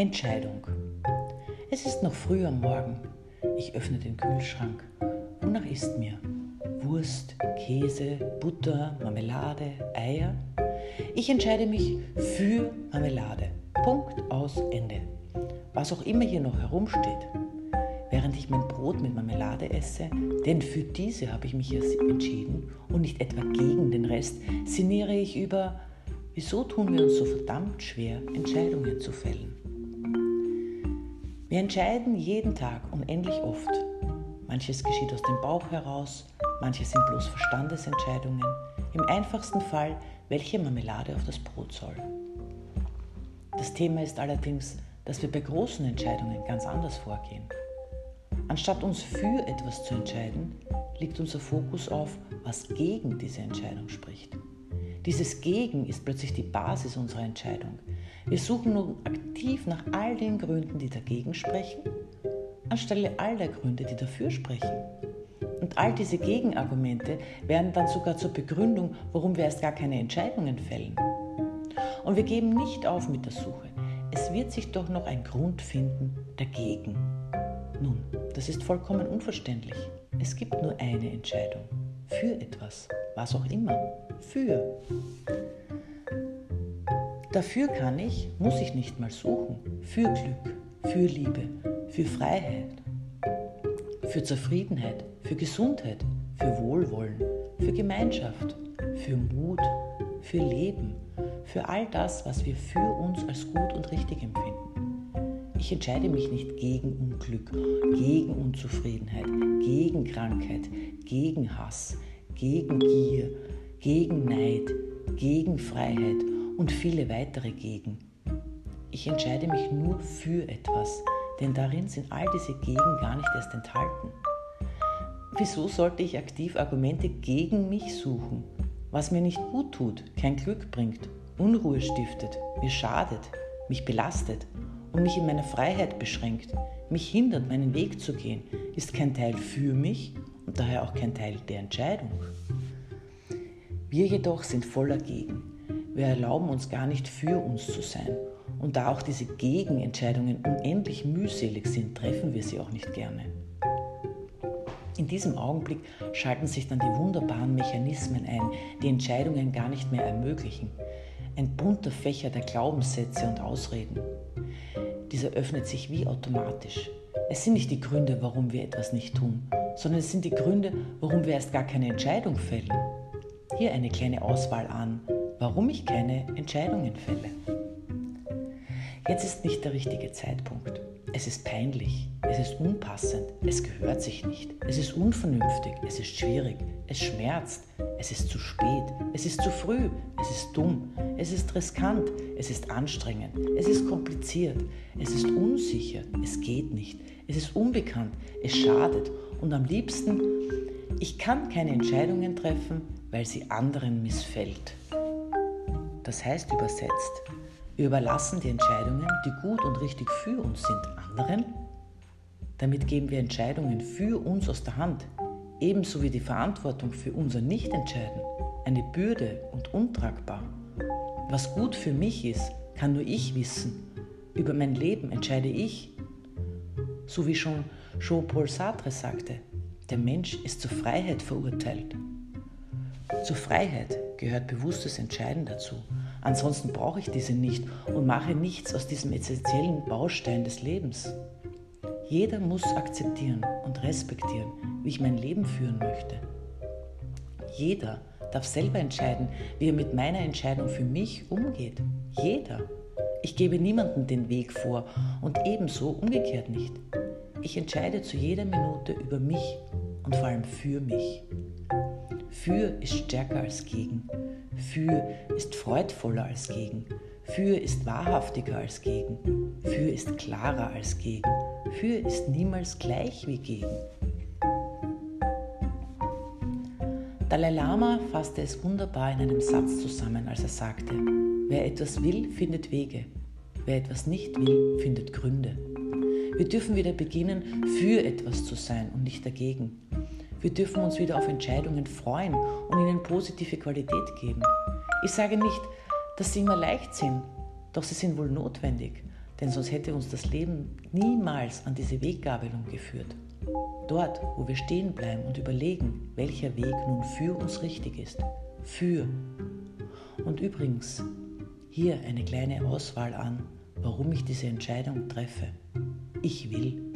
Entscheidung. Es ist noch früh am Morgen. Ich öffne den Kühlschrank. Wonach ist mir? Wurst, Käse, Butter, Marmelade, Eier? Ich entscheide mich für Marmelade. Punkt aus Ende. Was auch immer hier noch herumsteht. Während ich mein Brot mit Marmelade esse, denn für diese habe ich mich entschieden und nicht etwa gegen den Rest, sinniere ich über, wieso tun wir uns so verdammt schwer, Entscheidungen zu fällen. Wir entscheiden jeden Tag unendlich oft. Manches geschieht aus dem Bauch heraus, manches sind bloß Verstandesentscheidungen. Im einfachsten Fall, welche Marmelade auf das Brot soll. Das Thema ist allerdings, dass wir bei großen Entscheidungen ganz anders vorgehen. Anstatt uns für etwas zu entscheiden, liegt unser Fokus auf, was gegen diese Entscheidung spricht. Dieses Gegen ist plötzlich die Basis unserer Entscheidung. Wir suchen nun aktiv nach all den Gründen, die dagegen sprechen, anstelle all der Gründe, die dafür sprechen. Und all diese Gegenargumente werden dann sogar zur Begründung, warum wir erst gar keine Entscheidungen fällen. Und wir geben nicht auf mit der Suche. Es wird sich doch noch ein Grund finden dagegen. Nun, das ist vollkommen unverständlich. Es gibt nur eine Entscheidung. Für etwas. Was auch immer. Für. Dafür kann ich, muss ich nicht mal suchen, für Glück, für Liebe, für Freiheit, für Zufriedenheit, für Gesundheit, für Wohlwollen, für Gemeinschaft, für Mut, für Leben, für all das, was wir für uns als gut und richtig empfinden. Ich entscheide mich nicht gegen Unglück, gegen Unzufriedenheit, gegen Krankheit, gegen Hass, gegen Gier, gegen Neid, gegen Freiheit und viele weitere gegen. Ich entscheide mich nur für etwas, denn darin sind all diese Gegen gar nicht erst enthalten. Wieso sollte ich aktiv Argumente gegen mich suchen, was mir nicht gut tut, kein Glück bringt, Unruhe stiftet, mir schadet, mich belastet und mich in meiner Freiheit beschränkt, mich hindert, meinen Weg zu gehen, ist kein Teil für mich und daher auch kein Teil der Entscheidung. Wir jedoch sind voller Gegen. Wir erlauben uns gar nicht für uns zu sein. Und da auch diese Gegenentscheidungen unendlich mühselig sind, treffen wir sie auch nicht gerne. In diesem Augenblick schalten sich dann die wunderbaren Mechanismen ein, die Entscheidungen gar nicht mehr ermöglichen. Ein bunter Fächer der Glaubenssätze und Ausreden. Dieser öffnet sich wie automatisch. Es sind nicht die Gründe, warum wir etwas nicht tun, sondern es sind die Gründe, warum wir erst gar keine Entscheidung fällen. Hier eine kleine Auswahl an, warum ich keine Entscheidungen fälle. Jetzt ist nicht der richtige Zeitpunkt. Es ist peinlich, es ist unpassend, es gehört sich nicht, es ist unvernünftig, es ist schwierig, es schmerzt, es ist zu spät, es ist zu früh, es ist dumm, es ist riskant, es ist anstrengend, es ist kompliziert, es ist unsicher, es geht nicht, es ist unbekannt, es schadet und am liebsten, ich kann keine Entscheidungen treffen, weil sie anderen missfällt. Das heißt übersetzt, wir überlassen die Entscheidungen, die gut und richtig für uns sind, anderen. Damit geben wir Entscheidungen für uns aus der Hand, ebenso wie die Verantwortung für unser Nichtentscheiden, eine Bürde und untragbar. Was gut für mich ist, kann nur ich wissen. Über mein Leben entscheide ich. So wie schon Jean-Paul Sartre sagte, der Mensch ist zur Freiheit verurteilt. Zur Freiheit gehört bewusstes Entscheiden dazu. Ansonsten brauche ich diese nicht und mache nichts aus diesem essentiellen Baustein des Lebens. Jeder muss akzeptieren und respektieren, wie ich mein Leben führen möchte. Jeder darf selber entscheiden, wie er mit meiner Entscheidung für mich umgeht. Jeder. Ich gebe niemandem den Weg vor und ebenso umgekehrt nicht. Ich entscheide zu jeder Minute über mich und vor allem für mich. Für ist stärker als gegen. Für ist freudvoller als gegen. Für ist wahrhaftiger als gegen. Für ist klarer als gegen. Für ist niemals gleich wie gegen. Dalai Lama fasste es wunderbar in einem Satz zusammen, als er sagte, wer etwas will, findet Wege. Wer etwas nicht will, findet Gründe. Wir dürfen wieder beginnen, für etwas zu sein und nicht dagegen. Wir dürfen uns wieder auf Entscheidungen freuen und ihnen positive Qualität geben. Ich sage nicht, dass sie immer leicht sind, doch sie sind wohl notwendig, denn sonst hätte uns das Leben niemals an diese Weggabelung geführt. Dort, wo wir stehen bleiben und überlegen, welcher Weg nun für uns richtig ist. Für. Und übrigens, hier eine kleine Auswahl an, warum ich diese Entscheidung treffe. Ich will